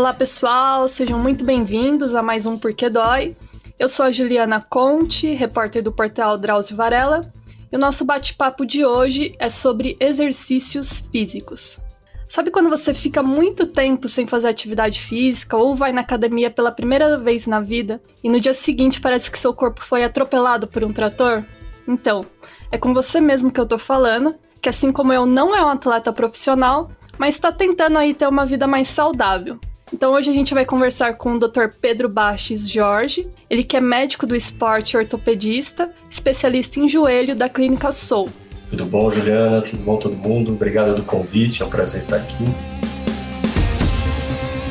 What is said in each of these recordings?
Olá pessoal, sejam muito bem-vindos a mais um Porquê Dói. Eu sou a Juliana Conte, repórter do portal Drauzio Varela, e o nosso bate-papo de hoje é sobre exercícios físicos. Sabe quando você fica muito tempo sem fazer atividade física ou vai na academia pela primeira vez na vida e no dia seguinte parece que seu corpo foi atropelado por um trator? Então, é com você mesmo que eu tô falando, que assim como eu não é um atleta profissional, mas está tentando aí ter uma vida mais saudável. Então hoje a gente vai conversar com o Dr. Pedro Baches Jorge, ele que é médico do esporte ortopedista, especialista em joelho da Clínica Soul. Tudo bom, Juliana? Tudo bom, todo mundo? Obrigado do convite, é um prazer estar aqui.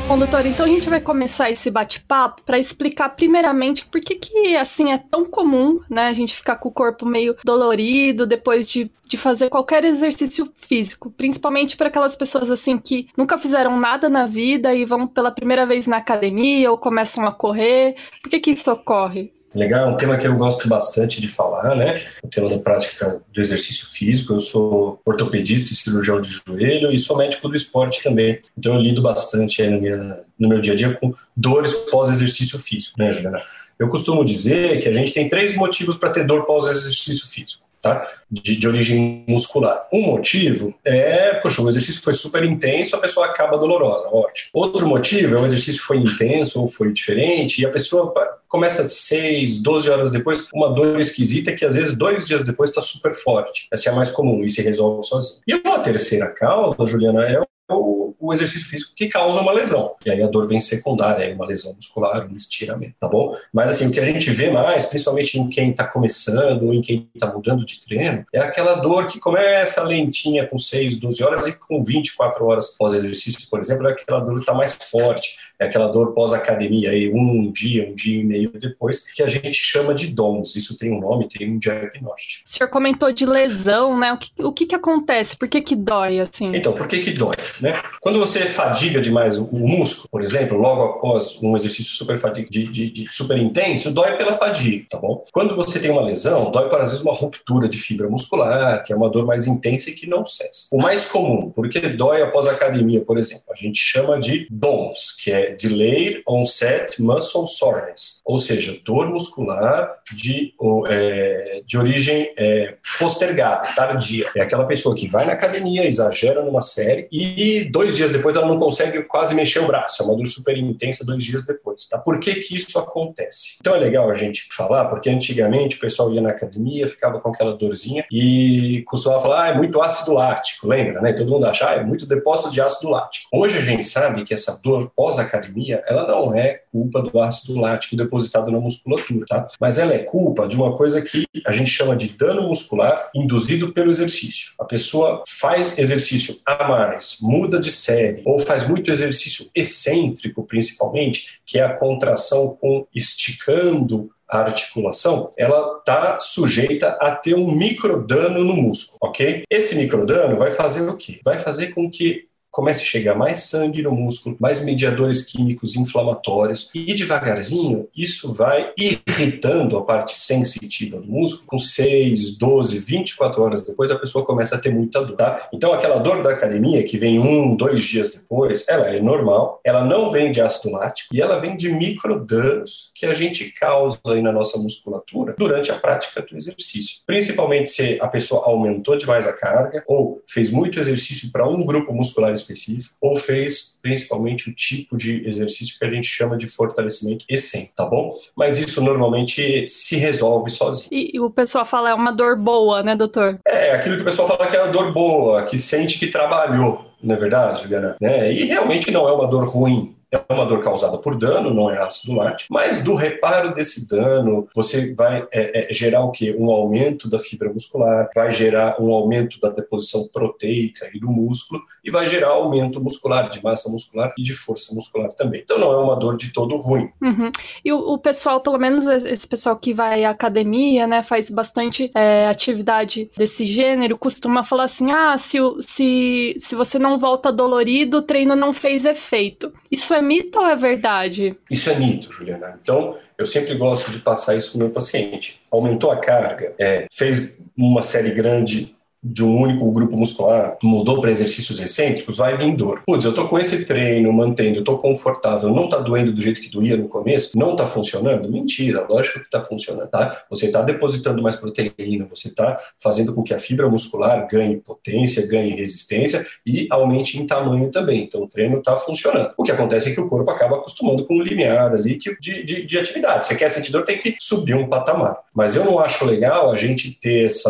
Bom, doutor, então a gente vai começar esse bate-papo para explicar primeiramente por que que, assim, é tão comum, né, a gente ficar com o corpo meio dolorido depois de, de fazer qualquer exercício físico, principalmente para aquelas pessoas, assim, que nunca fizeram nada na vida e vão pela primeira vez na academia ou começam a correr. Por que que isso ocorre? Legal, é um tema que eu gosto bastante de falar, né? O tema da prática do exercício físico. Eu sou ortopedista e cirurgião de joelho e sou médico do esporte também. Então eu lido bastante no, minha, no meu dia a dia com dores pós-exercício físico, né, Juliana? Eu costumo dizer que a gente tem três motivos para ter dor pós-exercício físico tá? De, de, origem muscular. Um motivo é, poxa, o exercício foi super intenso, a pessoa acaba dolorosa, ótimo. Outro motivo é o exercício foi intenso ou foi diferente e a pessoa começa 6, 12 horas depois uma dor esquisita que às vezes dois dias depois está super forte. Essa é a mais comum e se resolve sozinho. E uma terceira causa, Juliana, é o, o, exercício físico que causa uma lesão. E aí a dor vem secundária, uma lesão muscular, um estiramento, tá bom? Mas assim, o que a gente vê mais, principalmente em quem está começando ou em quem está mudando de treino, é aquela dor que começa lentinha com 6, 12 horas e com 24 horas pós-exercício, por exemplo, é aquela dor que está mais forte é aquela dor pós-academia, aí um dia, um dia e meio depois, que a gente chama de DOMS. Isso tem um nome, tem um diagnóstico. O senhor comentou de lesão, né? O que, o que, que acontece? Por que, que dói assim? Então, por que, que dói? Né? Quando você fadiga demais o, o músculo, por exemplo, logo após um exercício super, fadiga, de, de, de, super intenso, dói pela fadiga, tá bom? Quando você tem uma lesão, dói para às vezes uma ruptura de fibra muscular, que é uma dor mais intensa e que não cessa. O mais comum, porque dói após a academia, por exemplo, a gente chama de DOMS, que é Delayed Onset Muscle Soreness, ou seja, dor muscular de, é, de origem é, postergada, tardia. É aquela pessoa que vai na academia, exagera numa série e dois dias depois ela não consegue quase mexer o braço. É uma dor super intensa dois dias depois. Tá? Por que, que isso acontece? Então é legal a gente falar, porque antigamente o pessoal ia na academia, ficava com aquela dorzinha e costumava falar, ah, é muito ácido lático, lembra? Né? Todo mundo acha, ah, é muito depósito de ácido lático. Hoje a gente sabe que essa dor pós-academia academia, ela não é culpa do ácido lático depositado na musculatura, tá? Mas ela é culpa de uma coisa que a gente chama de dano muscular induzido pelo exercício. A pessoa faz exercício a mais, muda de série, ou faz muito exercício excêntrico, principalmente, que é a contração com esticando a articulação, ela está sujeita a ter um microdano no músculo, ok? Esse microdano vai fazer o quê? Vai fazer com que comece a chegar mais sangue no músculo, mais mediadores químicos inflamatórios e devagarzinho isso vai irritando a parte sensitiva do músculo. Com 6, 12, 24 horas depois a pessoa começa a ter muita dor. Tá? Então aquela dor da academia que vem um, dois dias depois, ela é normal, ela não vem de ácido lático e ela vem de microdanos que a gente causa aí na nossa musculatura durante a prática do exercício. Principalmente se a pessoa aumentou demais a carga ou fez muito exercício para um grupo muscular específico, ou fez principalmente o tipo de exercício que a gente chama de fortalecimento excêntrico, tá bom? Mas isso normalmente se resolve sozinho. E, e, o pessoal fala é uma dor boa, né, doutor? É, aquilo que o pessoal fala que é uma dor boa, que sente que trabalhou, não é verdade, Juliana? Né? E realmente não é uma dor ruim, é uma dor causada por dano, não é ácido lático, mas do reparo desse dano, você vai é, é, gerar o quê? Um aumento da fibra muscular, vai gerar um aumento da deposição proteica e do músculo, e vai gerar aumento muscular, de massa muscular e de força muscular também. Então não é uma dor de todo ruim. Uhum. E o, o, pessoal, pelo menos esse pessoal que vai à academia, né, faz bastante é, atividade desse gênero, costuma falar assim: ah, se, se, se você não volta dolorido, o treino não fez efeito. Isso é mito ou é verdade? Isso é mito, Juliana. Então, eu sempre gosto de passar isso para o meu paciente. Aumentou a carga, é, fez uma série grande de um único grupo muscular, mudou para exercícios excêntricos, vai vir dor. Putz, eu tô com esse treino, mantendo, tô confortável, não tá doendo do jeito que doía no começo, não tá funcionando? Mentira, lógico que tá funcionando, tá? Você tá depositando mais proteína, você tá fazendo com que a fibra muscular ganhe potência, ganhe resistência e aumente em tamanho também. Então o treino tá funcionando. O que acontece é que o corpo acaba acostumando com um limiar ali de, de, de atividade. Você quer sentir dor, tem que subir um patamar. Mas eu não acho legal a gente ter essa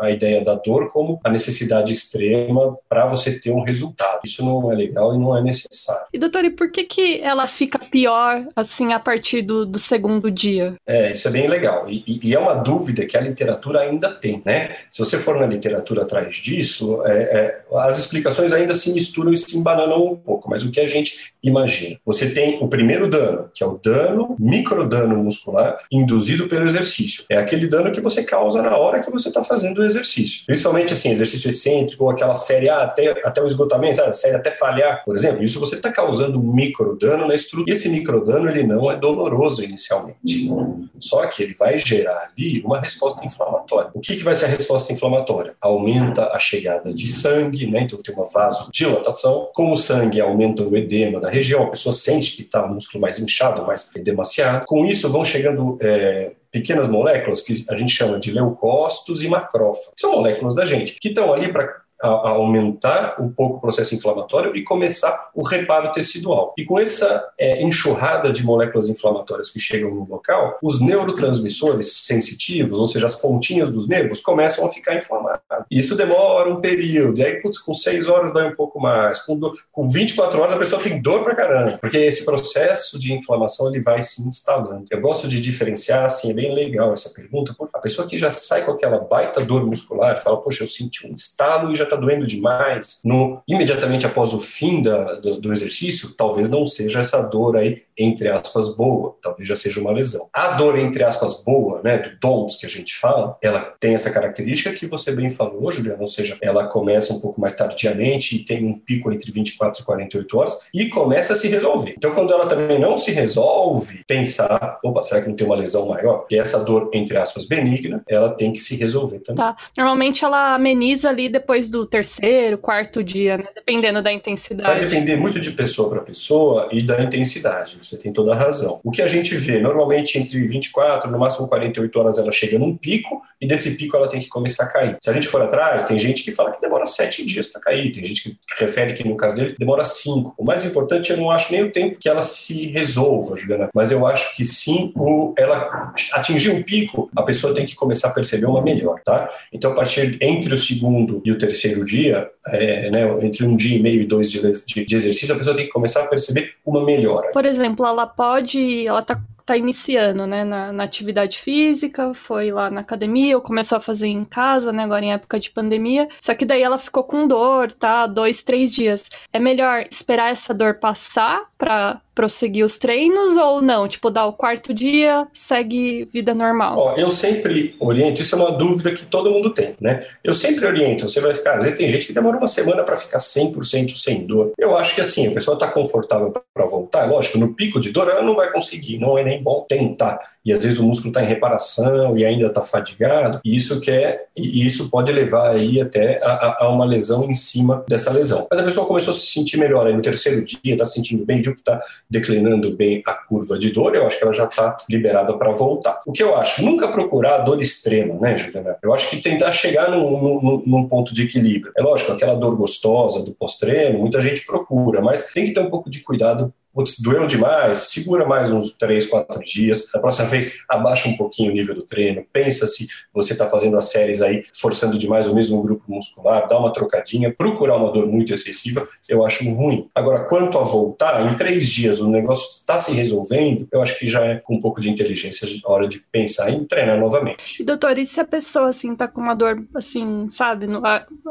a, a ideia da dor como a necessidade extrema para você ter um resultado. Isso não é legal e não é necessário. E doutor, e por que que ela fica pior assim a partir do, do segundo dia? É, isso é bem legal. E, e, é uma dúvida que a literatura ainda tem, né? Se você for na literatura atrás disso, é, é, as explicações ainda se misturam e se embananam um pouco, mas o que a gente imagina? Você tem o primeiro dano, que é o dano, microdano muscular induzido pelo exercício. É aquele dano que você causa na hora que você está fazendo o exercício. Principalmente assim, exercício excêntrico, ou aquela série A até, até o esgotamento, sabe? série até falhar, por exemplo. Isso você está causando um microdano na estrutura. Esse microdano ele não é doloroso inicialmente. Só que ele vai gerar ali uma resposta inflamatória. O que, que vai ser a resposta inflamatória? Aumenta a chegada de sangue, né? então tem uma vasodilatação. Como o sangue aumenta o edema da região, a pessoa sente que está o músculo mais inchado, mais edemaciado. Com isso vão chegando é, pequenas moléculas que a gente chama de leucócitos e macrófagos. São moléculas da gente que estão ali para a, aumentar um pouco o processo inflamatório e começar o reparo tecidual. E com essa é, enxurrada de moléculas inflamatórias que chegam no local, os neurotransmissores sensitivos, ou seja, as pontinhas dos nervos, começam a ficar inflamados. E isso demora um período. E aí, putz, com 6 horas dói um pouco mais. Com, do, com 24 horas a pessoa tem dor pra caramba. Porque esse processo de inflamação ele vai se instalando. Eu gosto de diferenciar, assim, é bem legal essa pergunta, porque a pessoa que já sai com aquela baita dor muscular, fala, poxa, eu senti um estalo e já está doendo demais, no, imediatamente após o fim da, do, do, exercício, talvez não seja essa dor aí, entre aspas, boa, talvez já seja uma lesão. A dor, entre aspas, boa, né, do DOMS que a gente fala, ela tem essa característica que você bem falou, Juliana, ou seja, ela começa um pouco mais tardiamente e tem um pico entre 24 e 48 horas e começa a se resolver. Então, quando ela também não se resolve, pensar, opa, será que não tem uma lesão maior? Que essa dor, entre aspas, benigna, ela tem que se resolver também. Tá. Normalmente ela ameniza ali depois do do terceiro, quarto dia, né? dependendo da intensidade. Vai depender muito de pessoa para pessoa e da intensidade, você tem toda a razão. O que a gente vê, normalmente entre 24, no máximo 48 horas, ela chega num pico e desse pico ela tem que começar a cair. Se a gente for atrás, tem gente que fala que demora sete dias para cair, tem gente que refere que no caso dele demora cinco. O mais importante, eu não acho nem o tempo que ela se resolva, Juliana, mas eu acho que sim, o, ela atingir um pico, a pessoa tem que começar a perceber uma melhor, tá? Então, a partir entre o segundo e o terceiro terceiro dia, é, né, entre um dia e meio e dois dias de, de, exercício, a pessoa tem que começar a perceber uma melhora. Por exemplo, ela pode, ela está tá iniciando, né, na, na, atividade física, foi lá na academia, ou começou a fazer em casa, né, agora em época de pandemia, só que daí ela ficou com dor, tá, dois, três dias. É melhor esperar essa dor passar para prosseguir os treinos ou não? Tipo, dar o quarto dia, segue vida normal? Ó, eu sempre oriento, isso é uma dúvida que todo mundo tem, né? Eu sempre oriento, você vai ficar, às vezes tem gente que demora uma semana para ficar 100% sem dor. Eu acho que assim, a pessoa está confortável para voltar, lógico, no pico de dor ela não vai conseguir, não é nem bom tentar e às vezes o músculo está em reparação e ainda está fadigado, e isso quer e isso pode levar aí até a, a, uma lesão em cima dessa lesão. Mas a pessoa começou a se sentir melhor aí no terceiro dia, está se sentindo bem, viu que está declinando bem a curva de dor, eu acho que ela já está liberada para voltar. O que eu acho? Nunca procurar dor extrema, né, Juliana? Eu acho que tentar chegar num, num, num ponto de equilíbrio. É lógico, aquela dor gostosa do pós-treino, muita gente procura, mas tem que ter um pouco de cuidado putz, doeu demais, segura mais uns três, quatro dias. Da próxima vez, abaixa um pouquinho o nível do treino. Pensa se você está fazendo as séries aí, forçando demais o mesmo grupo muscular, dá uma trocadinha. Procurar uma dor muito excessiva, eu acho ruim. Agora, quanto a voltar, em três dias o negócio está se resolvendo, eu acho que já é com um pouco de inteligência a hora de pensar em treinar novamente. E, doutor, e se a pessoa, assim, tá com uma dor, assim, sabe,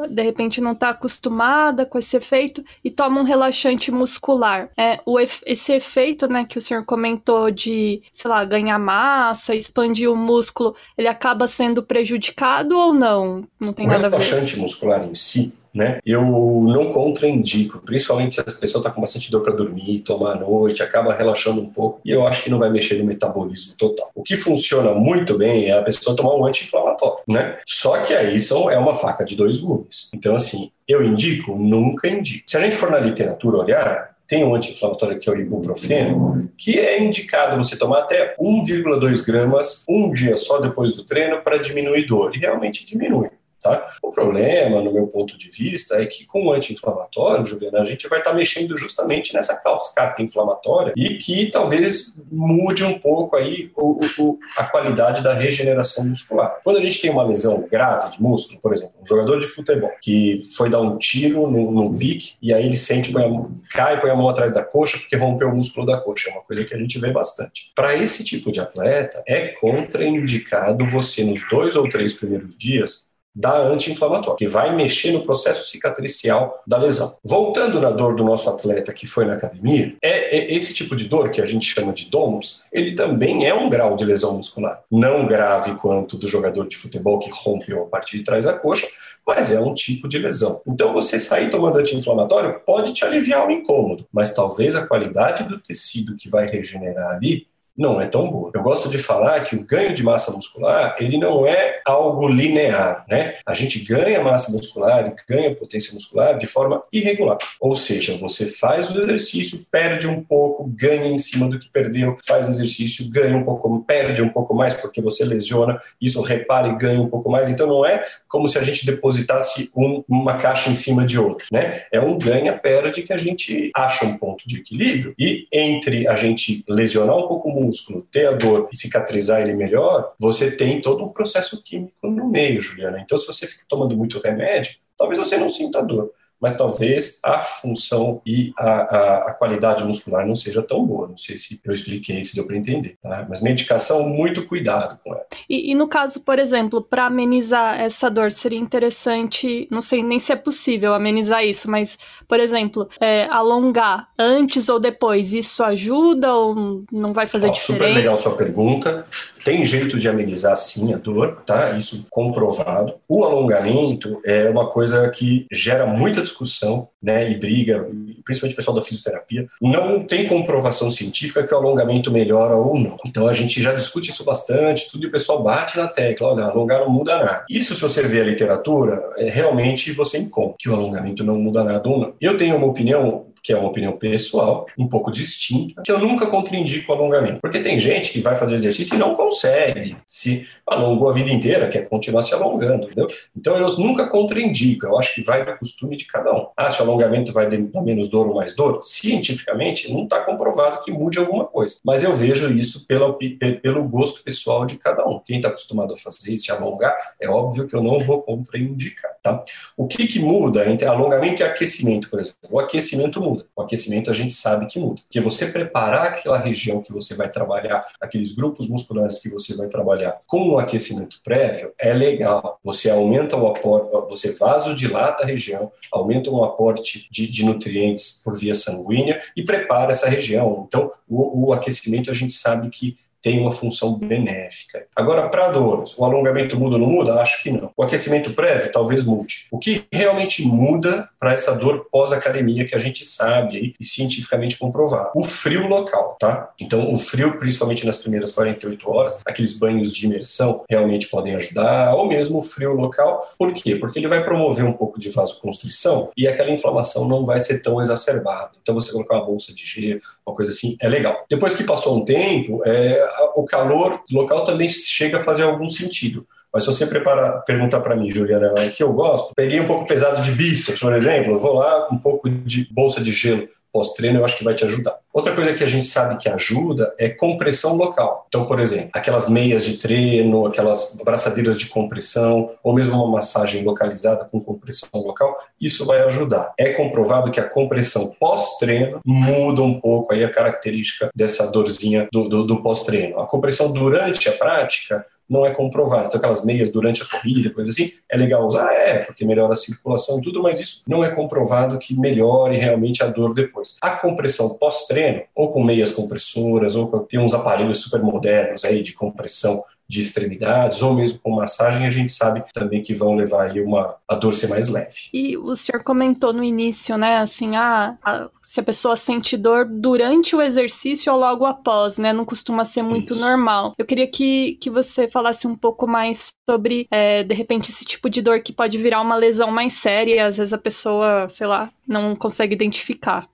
de repente não está acostumada com esse efeito e toma um relaxante muscular, é, o efeito esse efeito, né, que o senhor comentou de, sei lá, ganhar massa, expandir o músculo, ele acaba sendo prejudicado ou não? Não tem o nada a ver. O relaxante muscular em si, né? Eu não contraindico, principalmente se a pessoa está com bastante dor para dormir, tomar à noite, acaba relaxando um pouco, e eu acho que não vai mexer no metabolismo total. O que funciona muito bem é a pessoa tomar um anti-inflamatório, né? Só que aí são, é uma faca de dois gumes. Então, assim, eu indico? Nunca indico. Se a gente for na literatura olhar, tem um anti-inflamatório que é o ibuprofeno, que é indicado você tomar até 1,2 gramas um dia só depois do treino para diminuir dor. E realmente diminui. Tá? O problema, no meu ponto de vista, é que com o anti-inflamatório, Juliana, a gente vai estar tá mexendo justamente nessa cascata inflamatória e que talvez mude um pouco aí o, o, a qualidade da regeneração muscular. Quando a gente tem uma lesão grave de músculo, por exemplo, um jogador de futebol que foi dar um tiro no, no pique e aí ele sente, põe a, cai, põe a mão atrás da coxa porque rompeu o músculo da coxa, é uma coisa que a gente vê bastante. Para esse tipo de atleta, é contraindicado você, nos dois ou três primeiros dias, da anti-inflamatória, que vai mexer no processo cicatricial da lesão. Voltando na dor do nosso atleta que foi na academia, é, é esse tipo de dor que a gente chama de DOMS, ele também é um grau de lesão muscular, não grave quanto do jogador de futebol que rompeu a parte de trás da coxa, mas é um tipo de lesão. Então, você sair tomando anti-inflamatório pode te aliviar o incômodo, mas talvez a qualidade do tecido que vai regenerar ali não é tão boa. Eu gosto de falar que o ganho de massa muscular, ele não é algo linear, né? A gente ganha massa muscular e ganha potência muscular de forma irregular. Ou seja, você faz o exercício, perde um pouco, ganha em cima do que perdeu, faz exercício, ganha um pouco, perde um pouco mais porque você lesiona, isso repara e ganha um pouco mais. Então não é como se a gente depositasse um, uma caixa em cima de outra, né? É um ganha-perde que a gente acha um ponto de equilíbrio e entre a gente lesionar um pouco o músculo, ter a dor e cicatrizar ele melhor, você tem todo um processo químico no meio, Juliana. Então, se você fica tomando muito remédio, talvez você não sinta dor mas talvez a função e a, a, a, qualidade muscular não seja tão boa. Não sei se eu expliquei, se deu para entender. Tá? Mas medicação, muito cuidado com ela. E, e no caso, por exemplo, para amenizar essa dor, seria interessante, não sei nem se é possível amenizar isso, mas, por exemplo, é, alongar antes ou depois, isso ajuda ou não vai fazer Ó, diferença? Super legal sua pergunta. Tem jeito de amenizar sim a dor, tá? Isso comprovado. O alongamento é uma coisa que gera muita discussão, né? E briga, principalmente o pessoal da fisioterapia. Não tem comprovação científica que o alongamento melhora ou não. Então a gente já discute isso bastante, tudo e o pessoal bate na tecla, olha, alongar não muda nada. Isso, se você ver a literatura, é, realmente você encontra que o alongamento não muda nada ou não. Eu tenho uma opinião que é uma opinião pessoal, um pouco distinta, que eu nunca contraindico o alongamento. Porque tem gente que vai fazer exercício e não consegue, se alongou a vida inteira, quer continuar se alongando, entendeu? Então eu nunca contraindico, eu acho que vai do costume de cada um. Ah, se o alongamento vai dar menos dor ou mais dor? Cientificamente, não está comprovado que mude alguma coisa. Mas eu vejo isso pela, pelo gosto pessoal de cada um. Quem está acostumado a fazer se alongar, é óbvio que eu não vou contraindicar, tá? O que, que muda entre alongamento e aquecimento, por exemplo? O aquecimento muda. O aquecimento a gente sabe que muda. Porque você preparar aquela região que você vai trabalhar, aqueles grupos musculares que você vai trabalhar com um aquecimento prévio, é legal. Você aumenta o aporte, você vasodilata a região, aumenta o aporte de, de nutrientes por via sanguínea e prepara essa região. Então, o, o aquecimento a gente sabe que tem uma função benéfica. Agora, para dores, o alongamento muda ou não muda? Acho que não. O aquecimento prévio talvez mude. O que realmente muda para essa dor pós-academia que a gente sabe e cientificamente comprovado? O frio local, tá? Então, o frio, principalmente nas primeiras 48 horas, aqueles banhos de imersão realmente podem ajudar, ou mesmo o frio local. Por quê? Porque ele vai promover um pouco de vasoconstrição e aquela inflamação não vai ser tão exacerbada. Então, você colocar uma bolsa de gelo, uma coisa assim, é legal. Depois que passou um tempo, é, o calor local também chega a fazer algum sentido. Mas se você preparar, perguntar para mim, Juliana, o que eu gosto, peguei um pouco pesado de bíceps, por exemplo, eu vou lá, um pouco de bolsa de gelo pós-treino, eu acho que vai te ajudar. Outra coisa que a gente sabe que ajuda é compressão local. Então, por exemplo, aquelas meias de treino, aquelas braçadeiras de compressão, ou mesmo uma massagem localizada com compressão local, isso vai ajudar. É comprovado que a compressão pós-treino muda um pouco aí a característica dessa dorzinha do, do, do pós-treino. A compressão durante a prática não é comprovado. Então, aquelas meias durante a corrida, coisa assim, é legal usar? É, porque melhora a circulação e tudo, mas isso não é comprovado que melhore realmente a dor depois. A compressão pós-treino, ou com meias compressoras, ou com, tem uns aparelhos super modernos aí de compressão de extremidades ou mesmo com massagem, a gente sabe também que vão levar aí uma, a dor ser mais leve. E o senhor comentou no início, né, assim, ah, a, se a pessoa sente dor durante o exercício ou logo após, né, não costuma ser muito Isso. normal. Eu queria que, que você falasse um pouco mais sobre, é, de repente, esse tipo de dor que pode virar uma lesão mais séria e às vezes a pessoa, sei lá, não consegue identificar.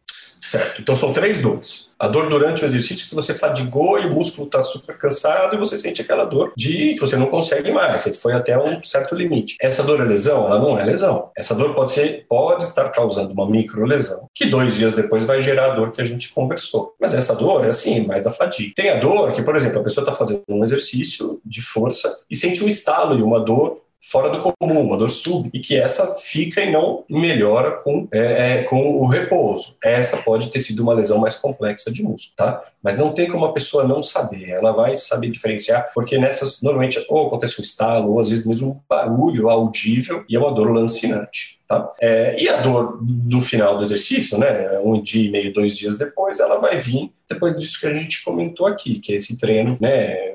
Certo. Então são três dores. A dor durante o exercício que você fadigou e o músculo está super cansado e você sente aquela dor de que você não consegue mais, você foi até um certo limite. Essa dor é lesão? Ela não é lesão. Essa dor pode ser, pode estar causando uma micro lesão, que dois dias depois vai gerar a dor que a gente conversou. Mas essa dor é assim, mais da fadiga. Tem a dor que, por exemplo, a pessoa está fazendo um exercício de força e sente um estalo e uma dor fora do comum, uma dor sub, e que essa fica e não melhora com, é, é, com o repouso. Essa pode ter sido uma lesão mais complexa de músculo, tá? Mas não tem como a pessoa não saber, ela vai saber diferenciar, porque nessas, normalmente, ou acontece um estalo, ou às vezes mesmo um barulho audível, e é uma dor lancinante. Tá? É, e a dor no final do exercício, né, um dia e meio, dois dias depois, ela vai vir depois disso que a gente comentou aqui, que é esse treino né,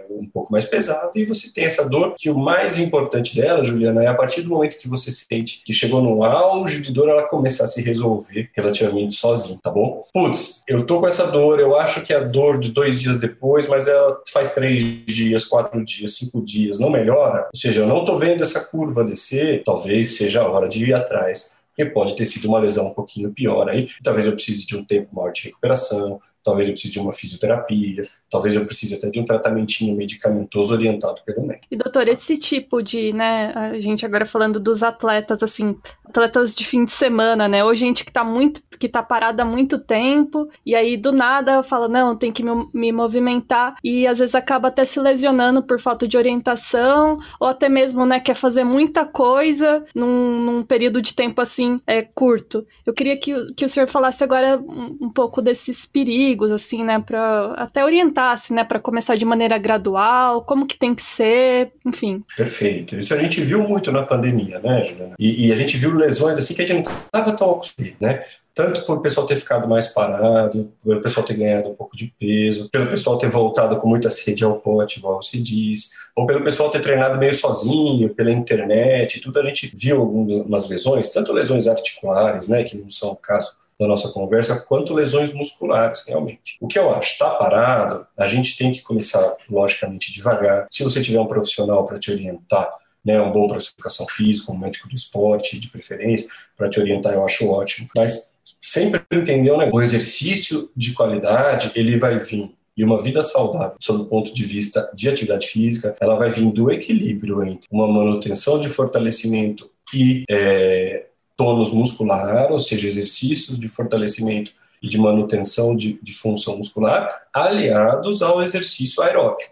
pouco mais pesado, e você tem essa dor, que o mais importante dela, Juliana, é a partir do momento que você sente que chegou no auge de dor, ela começar a se resolver relativamente sozinha, tá bom? Putz, eu tô com essa dor, eu acho que é a dor de dois dias depois, mas ela faz três dias, quatro dias, cinco dias, não melhora, ou seja, eu não tô vendo essa curva descer, talvez seja a hora de ir atrás porque pode ter sido uma lesão um pouquinho pior aí. Talvez eu precise de um tempo maior de recuperação, talvez eu precise de uma fisioterapia, talvez eu precise até de um tratamentinho medicamentoso orientado pelo médico. E doutor, esse tipo de, né, a gente agora falando dos atletas, assim, atletas de fim de semana, né, ou gente que tá muito, que tá parada há muito tempo, e aí do nada fala, não, tem que me, me movimentar, e às vezes acaba até se lesionando por falta de orientação, ou até mesmo, né, quer fazer muita coisa num, num período de tempo, assim, é, curto. Eu queria que, que o senhor falasse agora um, um pouco desses perigos, amigos, assim, né, para até orientasse, né, para começar de maneira gradual, como que tem que ser, enfim. Perfeito. Isso a gente viu muito na pandemia, né, Juliana? E, e a gente viu lesões assim que a gente não estava tão acostumado, né? tanto por o pessoal ter ficado mais parado, pelo pessoal ter ganhado um pouco de peso, pelo pessoal ter voltado com muita sede ao pote, igual se diz, ou pelo pessoal ter treinado meio sozinho, pela internet, tudo a gente viu algumas lesões, tanto lesões articulares, né, que não são o caso da nossa conversa, quanto lesões musculares, realmente. O que eu acho, está parado, a gente tem que começar, logicamente, devagar. Se você tiver um profissional para te orientar, né, um bom professor de educação física, um médico do esporte, de preferência, para te orientar, eu acho ótimo. Mas sempre entender né, o exercício de qualidade, ele vai vir e uma vida saudável, sob o ponto de vista de atividade física, ela vai vir do equilíbrio entre uma manutenção de fortalecimento e é, tônus muscular, ou seja, exercícios de fortalecimento e de manutenção de, de função muscular, aliados ao exercício aeróbico.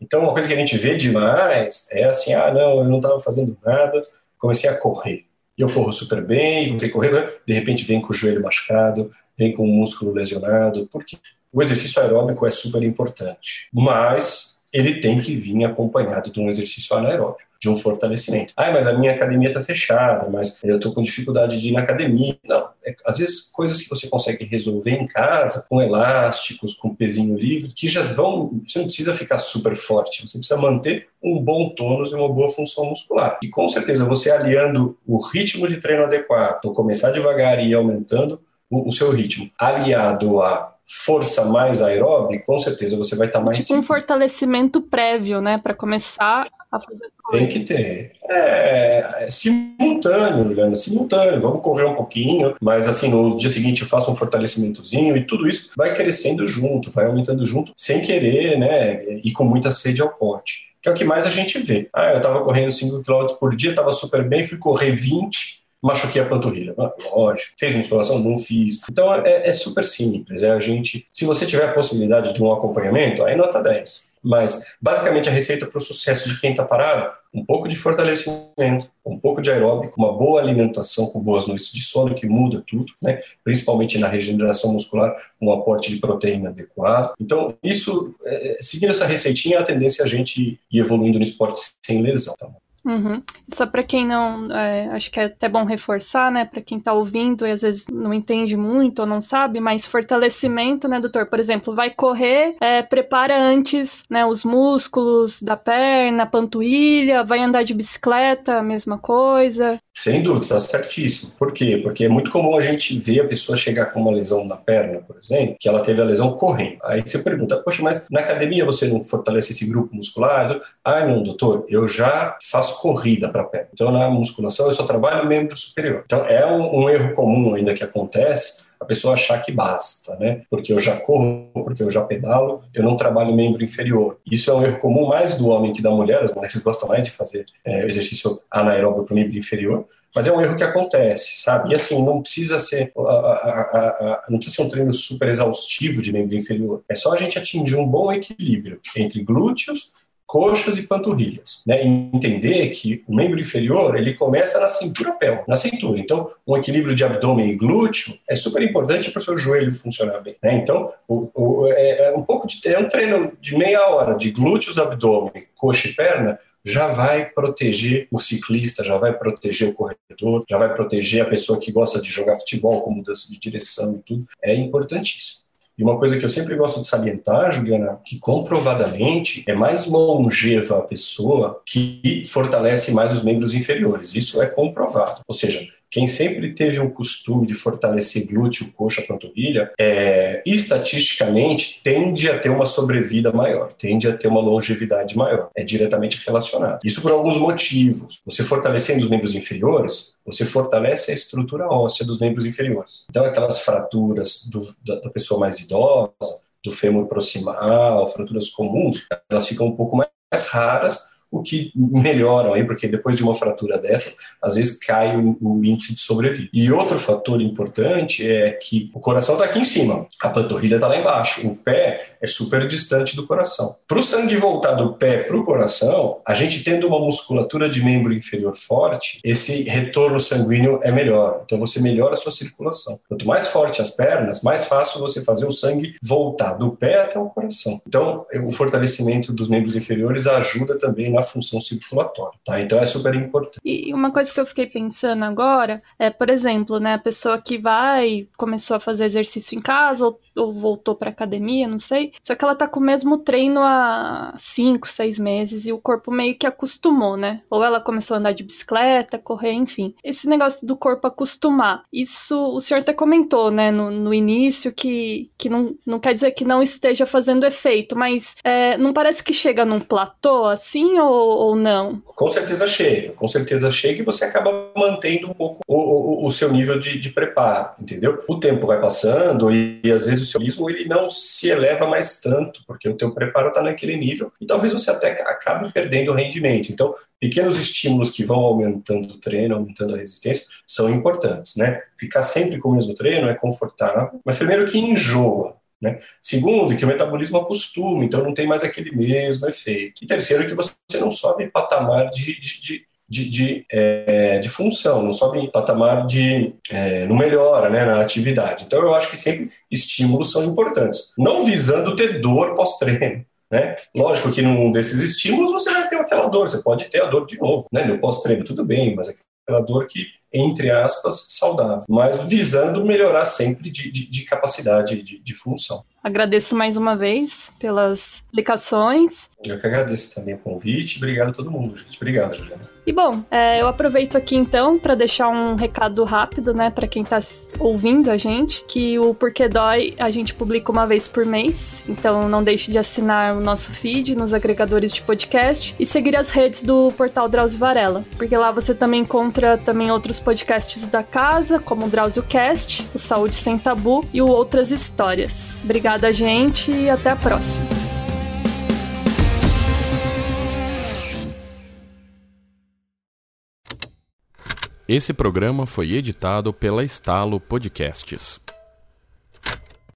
Então, uma coisa que a gente vê demais é assim: ah, não, eu não estava fazendo nada, comecei a correr. E eu corro super bem, comecei a correr, de repente vem com o joelho machucado, vem com o músculo lesionado, porque o exercício aeróbico é super importante, mas ele tem que vir acompanhado de um exercício anaeróbico de um fortalecimento. Ah, mas a minha academia está fechada, mas eu estou com dificuldade de ir na academia. Não, é, às vezes coisas que você consegue resolver em casa, com elásticos, com pezinho livre, que já vão. Você não precisa ficar super forte, você precisa manter um bom tônus e uma boa função muscular. E com certeza você aliando o ritmo de treino adequado, começar devagar e ir aumentando o, o seu ritmo, aliado a força mais aeróbica, com certeza você vai estar tá mais. Tipo um fortalecimento prévio, né, para começar a fazer. Tem que ter. É, é, simultâneo, Juliana, simultâneo. Vamos correr um pouquinho, mas assim, no dia seguinte eu faço um fortalecimentozinho e tudo isso vai crescendo junto, vai aumentando junto, sem querer, né, e com muita sede ao pote. Que é o que mais a gente vê. Ah, eu estava correndo 5 km por dia, estava super bem, fui correr 20, machuquei a panturrilha. Ah, lógico. Fez musculação? Não fiz. Então é, é, super simples. É a gente, se você tiver a possibilidade de um acompanhamento, aí nota 10. Mas basicamente a receita para o sucesso de quem está parado um pouco de fortalecimento, um pouco de aeróbico, uma boa alimentação com boas noites de sono, que muda tudo, né? principalmente na regeneração muscular, um aporte de proteína adequado. Então, isso, é, seguindo essa receitinha, a tendência é a gente ir evoluindo no esporte sem lesão. Tá? Uhum. Só para quem não, é, acho que é até bom reforçar, né, para quem está ouvindo e às vezes não entende muito ou não sabe, mas fortalecimento, né, doutor? Por exemplo, vai correr, é, prepara antes, né, os músculos da perna, panturrilha, vai andar de bicicleta, mesma coisa. Sem dúvida, está certíssimo. Por quê? Porque é muito comum a gente ver a pessoa chegar com uma lesão na perna, por exemplo, que ela teve a lesão correndo. Aí você pergunta, poxa, mas na academia você não fortalece esse grupo muscular? Ah, não, doutor, eu já faço corrida para perna. Então na musculação eu só trabalho membro superior. Então é um, um erro comum ainda que acontece a pessoa achar que basta, né? Porque eu já corro, porque eu já pedalo, eu não trabalho membro inferior. Isso é um erro comum mais do homem que da mulher, as mulheres gostam mais de fazer é, exercício anaeróbio para o membro inferior, mas é um erro que acontece, sabe? E assim, não precisa ser a, a, a, não precisa ser um treino super exaustivo de membro inferior. É só a gente atingir um bom equilíbrio entre glúteos, coxas e panturrilhas. Né? Entender que o membro inferior ele começa na cintura pélvica, na cintura. Então, um equilíbrio de abdômen e glúteo é super importante para o seu joelho funcionar bem. Né? Então, o, o, é, é, um pouco de é um treino de meia hora de glúteos, abdômen, coxa e perna já vai proteger o ciclista, já vai proteger o corredor, já vai proteger a pessoa que gosta de jogar futebol com mudança de direção e tudo. É importantíssimo. E uma coisa que eu sempre gosto de salientar, Juliana, que comprovadamente é mais longeva a pessoa que fortalece mais os membros inferiores. Isso é comprovado. Ou seja, quem sempre teve um costume de fortalecer glúteo, coxa, panturrilha, é, estatisticamente tende a ter uma sobrevida maior, tende a ter uma longevidade maior. É diretamente relacionado. Isso por alguns motivos. Você fortalecendo os membros inferiores, você fortalece a estrutura óssea dos membros inferiores. Então, aquelas fraturas do, da, da pessoa mais idosa, do fêmur proximal, fraturas comuns, elas ficam um pouco mais raras o que melhoram aí, porque depois de uma fratura dessa, às vezes cai o, o índice de sobrevida. E outro fator importante é que o coração está aqui em cima, a panturrilha está lá embaixo, o pé é super distante do coração. Para o sangue voltar do pé para o coração, a gente tendo uma musculatura de membro inferior forte, esse retorno sanguíneo é melhor. Então você melhora a sua circulação. Quanto mais forte as pernas, mais fácil você fazer o sangue voltar do pé até o coração. Então, o fortalecimento dos membros inferiores ajuda também na função circulatória, tá? Então é super importante. E uma coisa que eu fiquei pensando agora é, por exemplo, né, a pessoa que vai, começou a fazer exercício em casa ou, ou voltou para academia, não sei, só que ela tá com o mesmo treino há cinco, seis meses e o corpo meio que acostumou, né? Ou ela começou a andar de bicicleta, correr, enfim. Esse negócio do corpo acostumar, isso o senhor até comentou, né, no, no início, que, que não, não quer dizer que não esteja fazendo efeito, mas é, não parece que chega num platô assim, ou ou, não? Com certeza chega, com certeza chega e você acaba mantendo um pouco o, o, o seu nível de, de, preparo, entendeu? O tempo vai passando e, e às vezes o seu ritmo ele não se eleva mais tanto, porque o teu preparo está naquele nível e talvez você até acabe perdendo o rendimento. Então, pequenos estímulos que vão aumentando o treino, aumentando a resistência, são importantes, né? Ficar sempre com o mesmo treino é confortável, mas primeiro que enjoa, né? Segundo, que o metabolismo acostuma, então não tem mais aquele mesmo efeito. E terceiro, que você não sobe em patamar de, de, de, de, de, é, de função, não sobe em patamar de. É, não melhora né, na atividade. Então eu acho que sempre estímulos são importantes, não visando ter dor pós-treino. Né? Lógico que num desses estímulos você vai ter aquela dor, você pode ter a dor de novo, né? No pós-treino, tudo bem, mas aquela dor que entre aspas, saudável, mas visando melhorar sempre de, de, de capacidade de, de, função. Agradeço mais uma vez pelas explicações. Eu que agradeço também o convite. Obrigado a todo mundo, gente. Obrigado, Juliana. E bom, é, eu aproveito aqui então para deixar um recado rápido, né, para quem tá ouvindo a gente, que o Porquê Dói a gente publica uma vez por mês, então não deixe de assinar o nosso feed nos agregadores de podcast e seguir as redes do portal Drauzio Varela, porque lá você também encontra também outros podcasts da casa, como o Drauzio Cast, o Saúde Sem Tabu e o Outras Histórias. Obrigada, gente, e até a próxima. Esse programa foi editado pela Estalo Podcasts.